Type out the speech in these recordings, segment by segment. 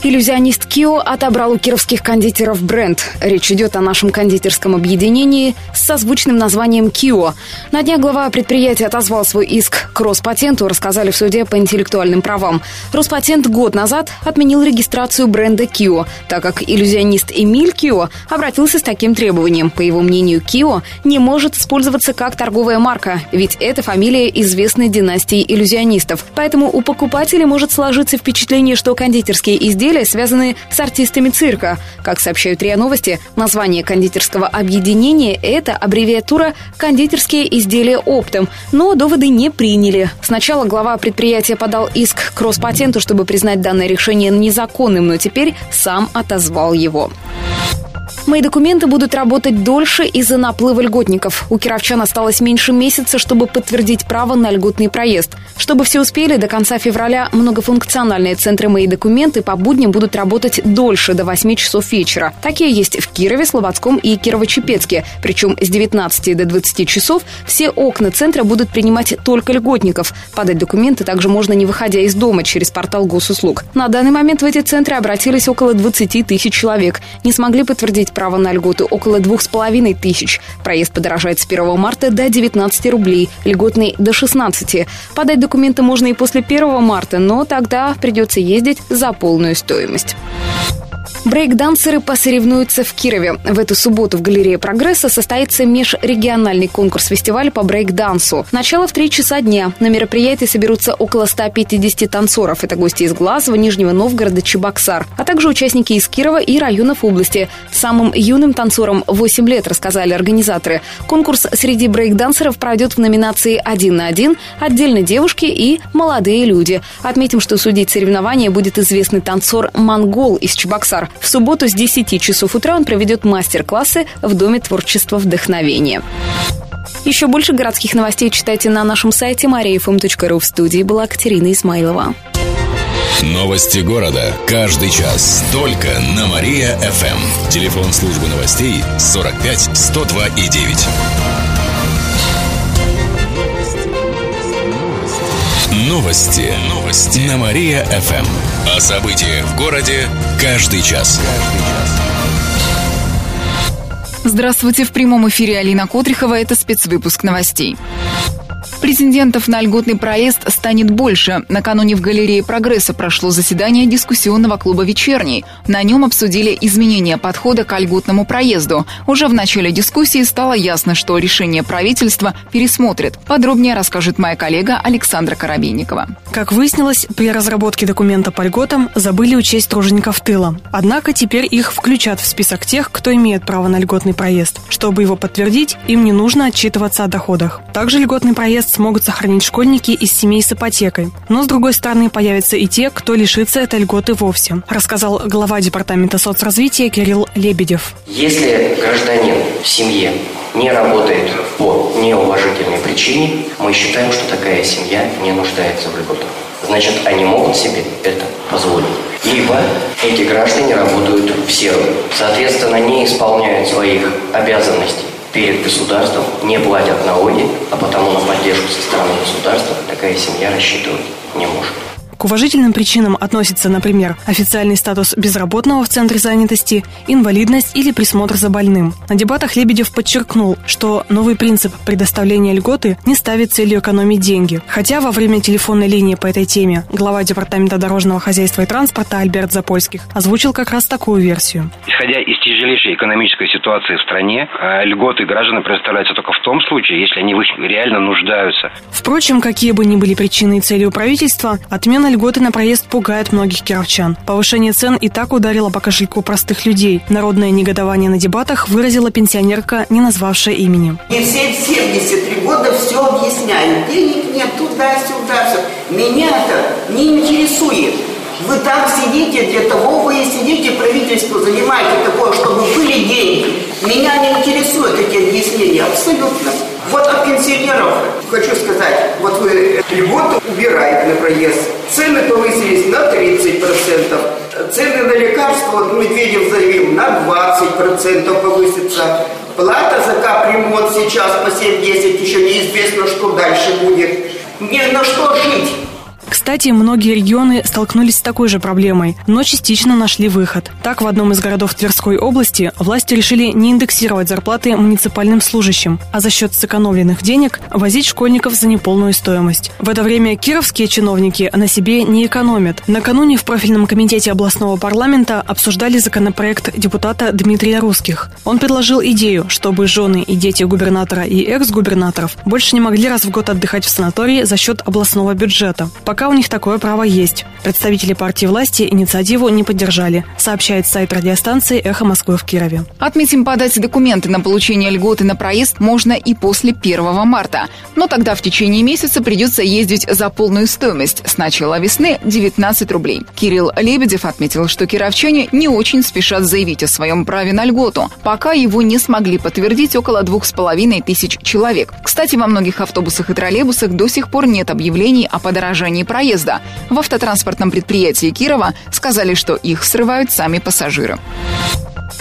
Иллюзионист Кио отобрал у кировских кондитеров бренд. Речь идет о нашем кондитерском объединении с созвучным названием Кио. На днях глава предприятия отозвал свой иск к Роспатенту, рассказали в суде по интеллектуальным правам. Роспатент год назад отменил регистрацию бренда Кио, так как иллюзионист Эмиль Кио обратился с таким требованием. По его мнению, Кио не может использоваться как торговая марка, ведь это фамилия известной династии иллюзионистов. Поэтому у покупателей может сложиться впечатление, что кондитерские изделия изделия связаны с артистами цирка. Как сообщают РИА Новости, название кондитерского объединения – это аббревиатура «Кондитерские изделия оптом», но доводы не приняли. Сначала глава предприятия подал иск к Роспатенту, чтобы признать данное решение незаконным, но теперь сам отозвал его. Мои документы будут работать дольше из-за наплыва льготников. У кировчан осталось меньше месяца, чтобы подтвердить право на льготный проезд. Чтобы все успели, до конца февраля многофункциональные центры «Мои документы» по будням будут работать дольше, до 8 часов вечера. Такие есть в Кирове, Слободском и Кирово-Чепецке. Причем с 19 до 20 часов все окна центра будут принимать только льготников. Подать документы также можно не выходя из дома через портал госуслуг. На данный момент в эти центры обратились около 20 тысяч человек. Не смогли подтвердить право на льготы около двух с половиной тысяч. Проезд подорожает с 1 марта до 19 рублей, льготный до 16. Подать документы можно и после 1 марта, но тогда придется ездить за полную стоимость. Брейк-дансеры посоревнуются в Кирове. В эту субботу в галерее «Прогресса» состоится межрегиональный конкурс-фестиваль по брейк-дансу. Начало в 3 часа дня. На мероприятии соберутся около 150 танцоров. Это гости из Глазова, Нижнего Новгорода, Чебоксар, а также участники из Кирова и районов области. Самым юным танцорам 8 лет, рассказали организаторы. Конкурс среди брейк-дансеров пройдет в номинации «Один на один», «Отдельно девушки» и «Молодые люди». Отметим, что судить соревнования будет известный танцор «Монгол» из Чебоксар. В субботу с 10 часов утра он проведет мастер-классы в Доме творчества вдохновения. Еще больше городских новостей читайте на нашем сайте mariafm.ru. В студии была Катерина Измайлова. Новости города. Каждый час. Только на Мария-ФМ. Телефон службы новостей 45 102 и 9. Новости. Новости. На Мария-ФМ. О событиях в городе каждый час. Здравствуйте. В прямом эфире Алина Котрихова. Это спецвыпуск новостей. Претендентов на льготный проезд станет больше. Накануне в галерее «Прогресса» прошло заседание дискуссионного клуба «Вечерний». На нем обсудили изменения подхода к льготному проезду. Уже в начале дискуссии стало ясно, что решение правительства пересмотрит. Подробнее расскажет моя коллега Александра Коробейникова. Как выяснилось, при разработке документа по льготам забыли учесть тружеников тыла. Однако теперь их включат в список тех, кто имеет право на льготный проезд. Чтобы его подтвердить, им не нужно отчитываться о доходах. Также льготный проезд смогут сохранить школьники из семей с ипотекой. Но, с другой стороны, появятся и те, кто лишится этой льготы вовсе, рассказал глава Департамента соцразвития Кирилл Лебедев. Если гражданин в семье не работает по неуважительной причине, мы считаем, что такая семья не нуждается в льготах. Значит, они могут себе это позволить. Либо эти граждане работают в серую, соответственно, не исполняют своих обязанностей перед государством, не платят налоги, а потому на поддержку со стороны государства такая семья рассчитывать не может. К уважительным причинам относятся, например, официальный статус безработного в центре занятости, инвалидность или присмотр за больным. На дебатах Лебедев подчеркнул, что новый принцип предоставления льготы не ставит целью экономить деньги. Хотя во время телефонной линии по этой теме глава Департамента дорожного хозяйства и транспорта Альберт Запольских озвучил как раз такую версию. Исходя из тяжелейшей экономической ситуации в стране, э, льготы гражданам предоставляются только в том случае, если они в них реально нуждаются. Впрочем, какие бы ни были причины и цели у правительства, отмена Цена льготы на проезд пугает многих кировчан. Повышение цен и так ударило по кошельку простых людей. Народное негодование на дебатах выразила пенсионерка, не назвавшая имени. И все в 73 года все объясняют. Денег нет, туда-сюда. Меня это не интересует. Вы там сидите, для того вы и сидите, правительство занимаете такое, чтобы были деньги. Меня не интересуют эти объяснения абсолютно. Вот от пенсионеров хочу сказать, вот вы льготу убираете на проезд, цены повысились на 30%, цены на лекарства, вот Медведев заявил, на 20% повысится. Плата за капремонт сейчас по 7-10, еще неизвестно, что дальше будет. Не на что жить. Кстати, многие регионы столкнулись с такой же проблемой, но частично нашли выход. Так, в одном из городов Тверской области власти решили не индексировать зарплаты муниципальным служащим, а за счет сэкономленных денег возить школьников за неполную стоимость. В это время кировские чиновники на себе не экономят. Накануне в профильном комитете областного парламента обсуждали законопроект депутата Дмитрия Русских. Он предложил идею, чтобы жены и дети губернатора и экс-губернаторов больше не могли раз в год отдыхать в санатории за счет областного бюджета. Пока у них такое право есть. Представители партии власти инициативу не поддержали, сообщает сайт радиостанции «Эхо Москвы» в Кирове. Отметим, подать документы на получение льготы на проезд можно и после 1 марта. Но тогда в течение месяца придется ездить за полную стоимость. С начала весны 19 рублей. Кирилл Лебедев отметил, что кировчане не очень спешат заявить о своем праве на льготу. Пока его не смогли подтвердить около двух с половиной тысяч человек. Кстати, во многих автобусах и троллейбусах до сих пор нет объявлений о подорожании проезда. В автотранспортном предприятии Кирова сказали, что их срывают сами пассажиры.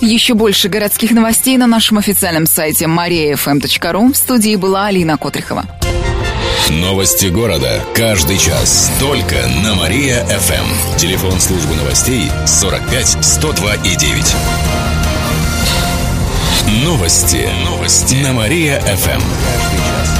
Еще больше городских новостей на нашем официальном сайте mariafm.ru. В студии была Алина Котрихова. Новости города. Каждый час. Только на Мария-ФМ. Телефон службы новостей 45 102 и 9. Новости. Новости. На Мария-ФМ.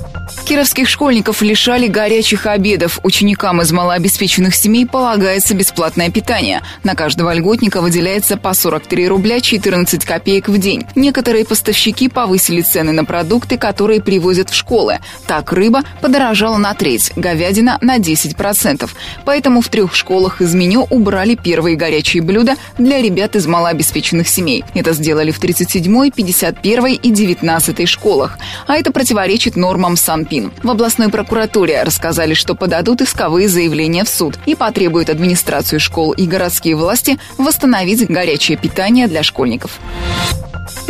Кировских школьников лишали горячих обедов. Ученикам из малообеспеченных семей полагается бесплатное питание. На каждого льготника выделяется по 43 рубля 14 копеек в день. Некоторые поставщики повысили цены на продукты, которые привозят в школы. Так рыба подорожала на треть, говядина на 10%. Поэтому в трех школах из меню убрали первые горячие блюда для ребят из малообеспеченных семей. Это сделали в 37-й, 51-й и 19-й школах. А это противоречит нормам Санпин. Минфин. В областной прокуратуре рассказали, что подадут исковые заявления в суд и потребуют администрацию школ и городские власти восстановить горячее питание для школьников.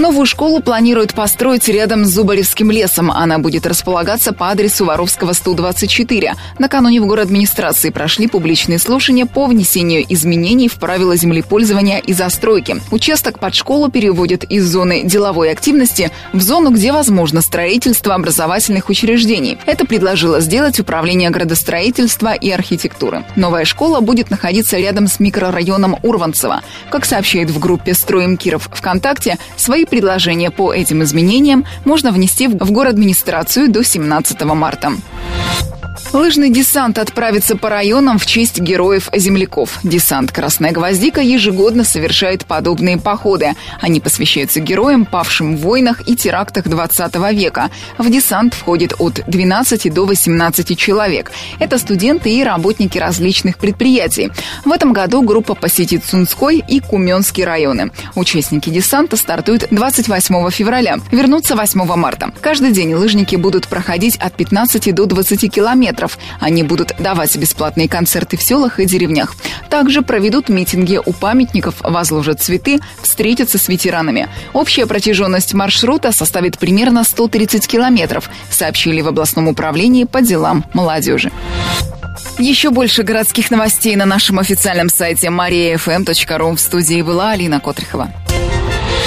Новую школу планируют построить рядом с Зубаревским лесом. Она будет располагаться по адресу Воровского 124. Накануне в город администрации прошли публичные слушания по внесению изменений в правила землепользования и застройки. Участок под школу переводят из зоны деловой активности в зону, где возможно строительство образовательных учреждений. Это предложило сделать Управление градостроительства и архитектуры. Новая школа будет находиться рядом с микрорайоном Урванцево. Как сообщает в группе «Строим Киров» ВКонтакте, Свои предложения по этим изменениям можно внести в город администрацию до 17 марта. Лыжный десант отправится по районам в честь героев-земляков. Десант «Красная гвоздика» ежегодно совершает подобные походы. Они посвящаются героям, павшим в войнах и терактах 20 века. В десант входит от 12 до 18 человек. Это студенты и работники различных предприятий. В этом году группа посетит Сунской и Куменский районы. Участники десанта стартуют 28 февраля, вернутся 8 марта. Каждый день лыжники будут проходить от 15 до 20 километров метров. Они будут давать бесплатные концерты в селах и деревнях. Также проведут митинги у памятников, возложат цветы, встретятся с ветеранами. Общая протяженность маршрута составит примерно 130 километров, сообщили в областном управлении по делам молодежи. Еще больше городских новостей на нашем официальном сайте mariafm.ru. В студии была Алина Котрихова.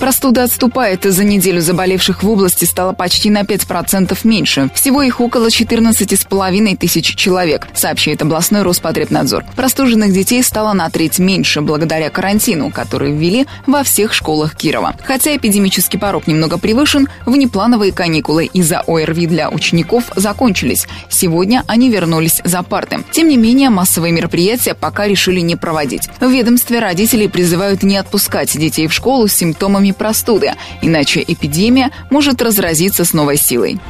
Простуда отступает. За неделю заболевших в области стало почти на 5% меньше. Всего их около 14,5 тысяч человек, сообщает областной Роспотребнадзор. Простуженных детей стало на треть меньше благодаря карантину, который ввели во всех школах Кирова. Хотя эпидемический порог немного превышен, внеплановые каникулы из-за ОРВИ для учеников закончились. Сегодня они вернулись за парты. Тем не менее, массовые мероприятия пока решили не проводить. В ведомстве родителей призывают не отпускать детей в школу с симптомами простуды, иначе эпидемия может разразиться с новой силой.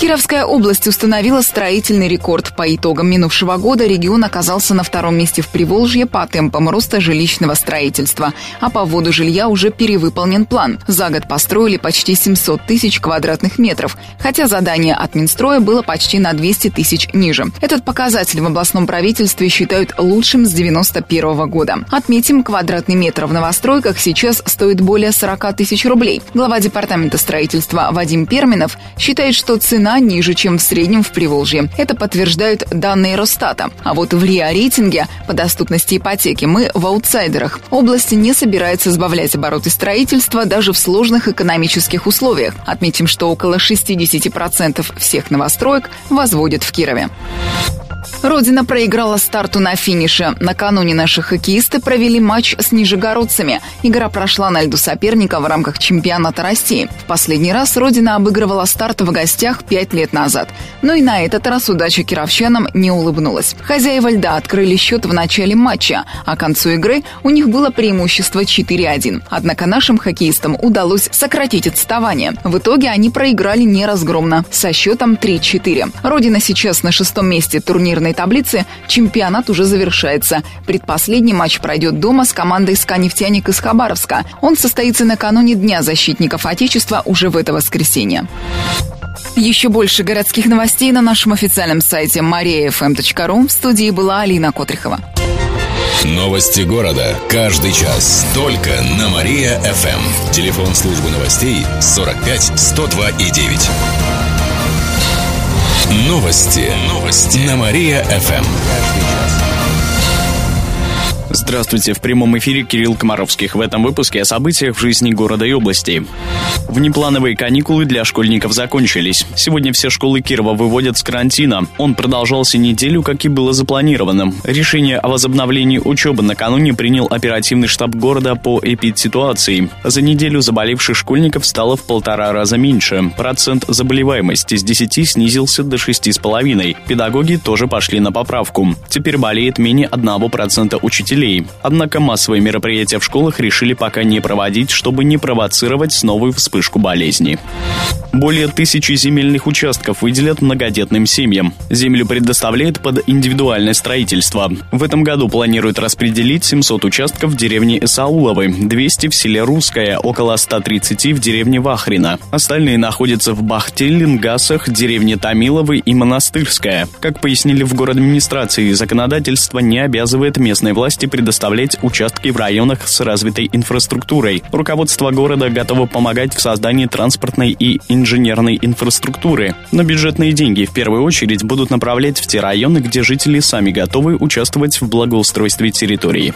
Кировская область установила строительный рекорд. По итогам минувшего года регион оказался на втором месте в Приволжье по темпам роста жилищного строительства, а по вводу жилья уже перевыполнен план. За год построили почти 700 тысяч квадратных метров, хотя задание от Минстроя было почти на 200 тысяч ниже. Этот показатель в областном правительстве считают лучшим с 91 года. Отметим, квадратный метр в новостройках сейчас стоит более 40 тысяч рублей. Глава департамента строительства Вадим Перминов считает, что цена цена ниже, чем в среднем в Приволжье. Это подтверждают данные Росстата. А вот в РИА-рейтинге по доступности ипотеки мы в аутсайдерах. Область не собирается сбавлять обороты строительства даже в сложных экономических условиях. Отметим, что около 60% всех новостроек возводят в Кирове. Родина проиграла старту на финише. Накануне наши хоккеисты провели матч с нижегородцами. Игра прошла на льду соперника в рамках чемпионата России. В последний раз Родина обыгрывала старт в гостях пять лет назад. Но и на этот раз удача кировчанам не улыбнулась. Хозяева льда открыли счет в начале матча, а к концу игры у них было преимущество 4-1. Однако нашим хоккеистам удалось сократить отставание. В итоге они проиграли неразгромно со счетом 3-4. Родина сейчас на шестом месте турнирной турнирной таблице чемпионат уже завершается. Предпоследний матч пройдет дома с командой «СКА Нефтяник» из Хабаровска. Он состоится накануне Дня защитников Отечества уже в это воскресенье. Еще больше городских новостей на нашем официальном сайте mariafm.ru. В студии была Алина Котрихова. Новости города. Каждый час. Только на Мария-ФМ. Телефон службы новостей 45 102 и 9. Новости. Новости. На Мария-ФМ. Здравствуйте, в прямом эфире Кирилл Комаровских. В этом выпуске о событиях в жизни города и области. Внеплановые каникулы для школьников закончились. Сегодня все школы Кирова выводят с карантина. Он продолжался неделю, как и было запланировано. Решение о возобновлении учебы накануне принял оперативный штаб города по эпидситуации. За неделю заболевших школьников стало в полтора раза меньше. Процент заболеваемости с 10 снизился до 6,5. Педагоги тоже пошли на поправку. Теперь болеет менее 1% учителей учителей. Однако массовые мероприятия в школах решили пока не проводить, чтобы не провоцировать новую вспышку болезни. Более тысячи земельных участков выделят многодетным семьям. Землю предоставляет под индивидуальное строительство. В этом году планируют распределить 700 участков в деревне Исауловой, 200 в селе Русское, около 130 в деревне Вахрина. Остальные находятся в Бахте, Лингасах, деревне Томиловой и Монастырская. Как пояснили в город администрации, законодательство не обязывает местной власти предоставлять участки в районах с развитой инфраструктурой. Руководство города готово помогать в создании транспортной и инженерной инфраструктуры. Но бюджетные деньги в первую очередь будут направлять в те районы, где жители сами готовы участвовать в благоустройстве территории.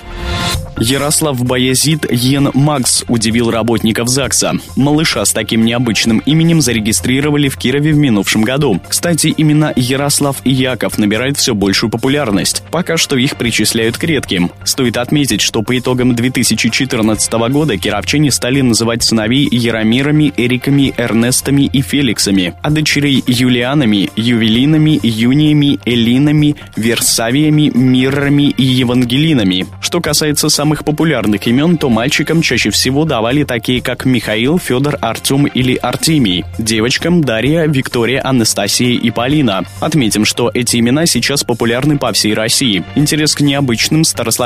Ярослав Баязид Йен Макс удивил работников ЗАГСа. Малыша с таким необычным именем зарегистрировали в Кирове в минувшем году. Кстати, именно Ярослав и Яков набирают все большую популярность. Пока что их причисляют к редким. Стоит отметить, что по итогам 2014 года кировчане стали называть сыновей Яромирами, Эриками, Эрнестами и Феликсами, а дочерей Юлианами, Ювелинами, Юниями, Элинами, Версавиями, Миррами и Евангелинами. Что касается самых популярных имен, то мальчикам чаще всего давали такие, как Михаил, Федор, Артем или Артемий. Девочкам Дарья, Виктория, Анастасия и Полина. Отметим, что эти имена сейчас популярны по всей России. Интерес к необычным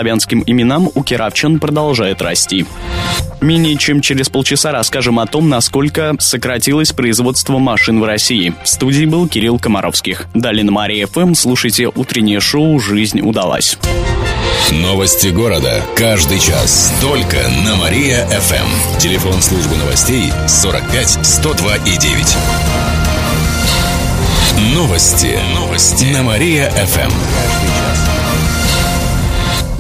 старославянским именам у кировчан продолжает расти. Менее чем через полчаса расскажем о том, насколько сократилось производство машин в России. В студии был Кирилл Комаровских. Далее на Мария ФМ слушайте утреннее шоу «Жизнь удалась». Новости города. Каждый час. Только на Мария-ФМ. Телефон службы новостей 45 102 и 9. Новости. Новости. На Мария-ФМ.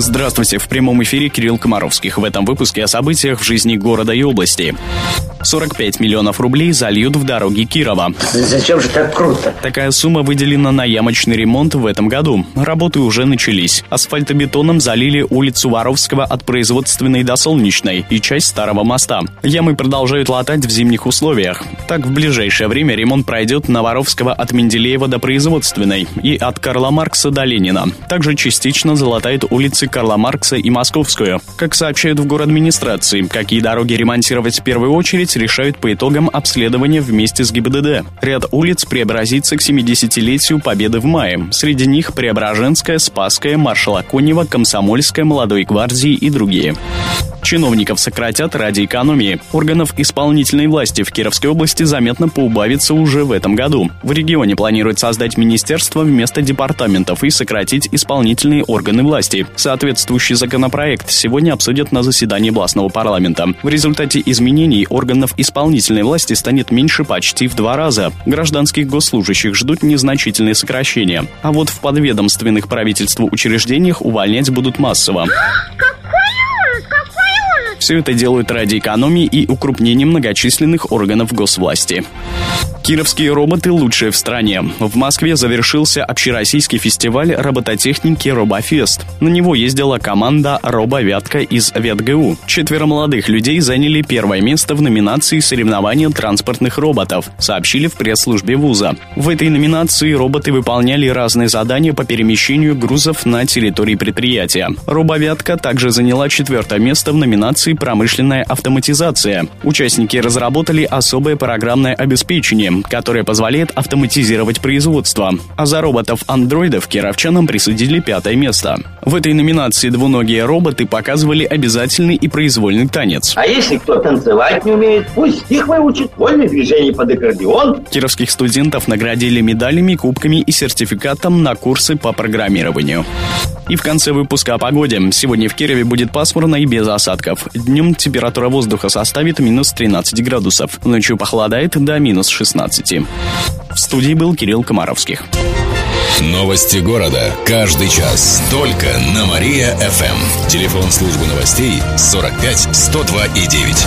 Здравствуйте, в прямом эфире Кирилл Комаровских. В этом выпуске о событиях в жизни города и области. 45 миллионов рублей зальют в дороги Кирова. Зачем же так круто? Такая сумма выделена на ямочный ремонт в этом году. Работы уже начались. Асфальтобетоном залили улицу Воровского от производственной до Солнечной и часть Старого моста. Ямы продолжают латать в зимних условиях. Так, в ближайшее время ремонт пройдет на Воровского от Менделеева до Производственной и от Карла Маркса до Ленина. Также частично залатает улицы Карла Маркса и Московскую. Как сообщают в город администрации, какие дороги ремонтировать в первую очередь решают по итогам обследования вместе с ГИБДД. Ряд улиц преобразится к 70-летию Победы в мае. Среди них Преображенская, Спасская, Маршала Конева, Комсомольская, Молодой гвардии и другие. Чиновников сократят ради экономии. Органов исполнительной власти в Кировской области заметно поубавится уже в этом году. В регионе планируют создать министерство вместо департаментов и сократить исполнительные органы власти. Соответствующий законопроект сегодня обсудят на заседании областного парламента. В результате изменений органов исполнительной власти станет меньше почти в два раза. Гражданских госслужащих ждут незначительные сокращения. А вот в подведомственных правительству учреждениях увольнять будут массово. Все это делают ради экономии и укрупнения многочисленных органов госвласти. Кировские роботы лучшие в стране. В Москве завершился общероссийский фестиваль робототехники «Робофест». На него ездила команда «Робовятка» из ВетГУ. Четверо молодых людей заняли первое место в номинации соревнования транспортных роботов, сообщили в пресс-службе вуза. В этой номинации роботы выполняли разные задания по перемещению грузов на территории предприятия. «Робовятка» также заняла четвертое место в номинации «Промышленная автоматизация». Участники разработали особое программное обеспечение, которая позволяет автоматизировать производство. А за роботов-андроидов кировчанам присудили пятое место. В этой номинации двуногие роботы показывали обязательный и произвольный танец. А если кто танцевать не умеет, пусть стих выучит, вольные движения под аккордеон. Кировских студентов наградили медалями, кубками и сертификатом на курсы по программированию. И в конце выпуска о погоде. Сегодня в Кирове будет пасмурно и без осадков. Днем температура воздуха составит минус 13 градусов. Ночью похолодает до минус 16. В студии был Кирилл Комаровских. Новости города. Каждый час. Только на Мария-ФМ. Телефон службы новостей 45 102 и 9.